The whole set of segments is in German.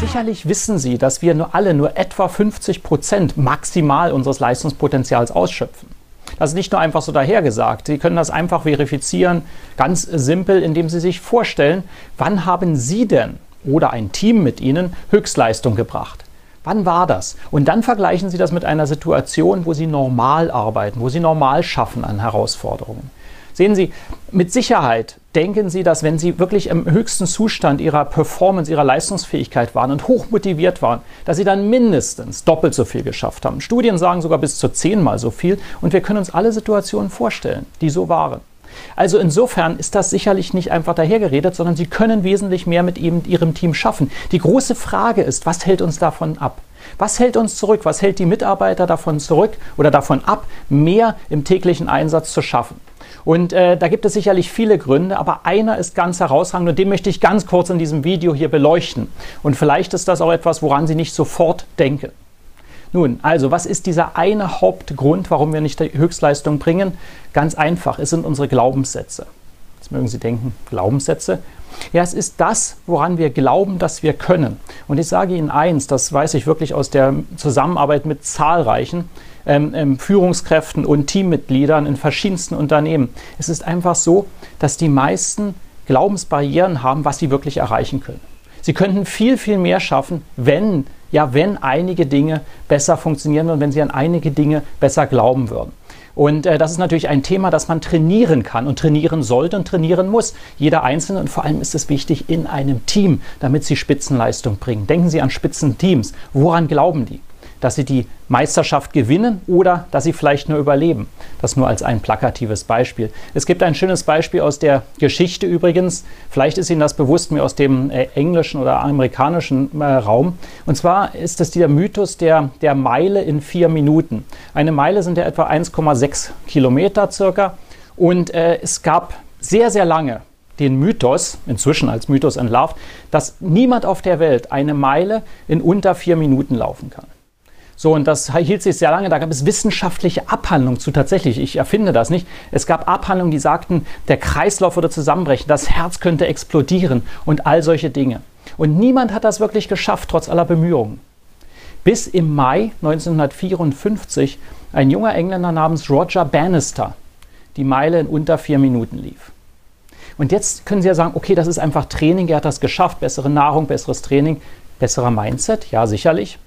Sicherlich wissen Sie, dass wir nur alle nur etwa 50 Prozent maximal unseres Leistungspotenzials ausschöpfen. Das ist nicht nur einfach so dahergesagt. Sie können das einfach verifizieren, ganz simpel, indem Sie sich vorstellen, wann haben Sie denn oder ein Team mit Ihnen Höchstleistung gebracht? Wann war das? Und dann vergleichen Sie das mit einer Situation, wo Sie normal arbeiten, wo Sie normal schaffen an Herausforderungen. Sehen Sie, mit Sicherheit denken Sie, dass wenn Sie wirklich im höchsten Zustand Ihrer Performance, Ihrer Leistungsfähigkeit waren und hochmotiviert waren, dass Sie dann mindestens doppelt so viel geschafft haben. Studien sagen sogar bis zu zehnmal so viel und wir können uns alle Situationen vorstellen, die so waren. Also insofern ist das sicherlich nicht einfach dahergeredet, sondern Sie können wesentlich mehr mit Ihrem Team schaffen. Die große Frage ist, was hält uns davon ab? Was hält uns zurück? Was hält die Mitarbeiter davon zurück oder davon ab, mehr im täglichen Einsatz zu schaffen? Und äh, da gibt es sicherlich viele Gründe, aber einer ist ganz herausragend und den möchte ich ganz kurz in diesem Video hier beleuchten. Und vielleicht ist das auch etwas, woran Sie nicht sofort denken. Nun, also was ist dieser eine Hauptgrund, warum wir nicht die Höchstleistung bringen? Ganz einfach, es sind unsere Glaubenssätze. Jetzt mögen Sie denken, Glaubenssätze. Ja, es ist das, woran wir glauben, dass wir können. Und ich sage Ihnen eins, das weiß ich wirklich aus der Zusammenarbeit mit zahlreichen ähm, ähm, Führungskräften und Teammitgliedern in verschiedensten Unternehmen. Es ist einfach so, dass die meisten Glaubensbarrieren haben, was sie wirklich erreichen können. Sie könnten viel, viel mehr schaffen, wenn, ja, wenn einige Dinge besser funktionieren und wenn sie an einige Dinge besser glauben würden. Und äh, das ist natürlich ein Thema, das man trainieren kann und trainieren sollte und trainieren muss. Jeder Einzelne und vor allem ist es wichtig in einem Team, damit sie Spitzenleistung bringen. Denken Sie an Spitzenteams. Woran glauben die? Dass sie die Meisterschaft gewinnen oder dass sie vielleicht nur überleben. Das nur als ein plakatives Beispiel. Es gibt ein schönes Beispiel aus der Geschichte übrigens. Vielleicht ist Ihnen das bewusst, mir aus dem äh, englischen oder amerikanischen äh, Raum. Und zwar ist es dieser Mythos der, der Meile in vier Minuten. Eine Meile sind ja etwa 1,6 Kilometer circa. Und äh, es gab sehr, sehr lange den Mythos, inzwischen als Mythos entlarvt, dass niemand auf der Welt eine Meile in unter vier Minuten laufen kann. So, und das hielt sich sehr lange. Da gab es wissenschaftliche Abhandlungen zu tatsächlich. Ich erfinde das nicht. Es gab Abhandlungen, die sagten, der Kreislauf würde zusammenbrechen, das Herz könnte explodieren und all solche Dinge. Und niemand hat das wirklich geschafft, trotz aller Bemühungen. Bis im Mai 1954 ein junger Engländer namens Roger Bannister die Meile in unter vier Minuten lief. Und jetzt können Sie ja sagen, okay, das ist einfach Training, er hat das geschafft, bessere Nahrung, besseres Training, besserer Mindset, ja sicherlich.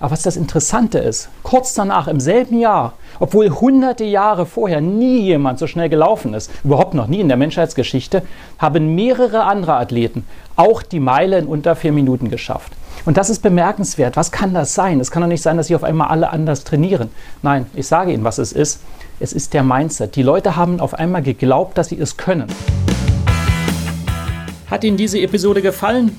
Aber was das Interessante ist, kurz danach, im selben Jahr, obwohl hunderte Jahre vorher nie jemand so schnell gelaufen ist, überhaupt noch nie in der Menschheitsgeschichte, haben mehrere andere Athleten auch die Meile in unter vier Minuten geschafft. Und das ist bemerkenswert. Was kann das sein? Es kann doch nicht sein, dass sie auf einmal alle anders trainieren. Nein, ich sage Ihnen, was es ist. Es ist der Mindset. Die Leute haben auf einmal geglaubt, dass sie es können. Hat Ihnen diese Episode gefallen?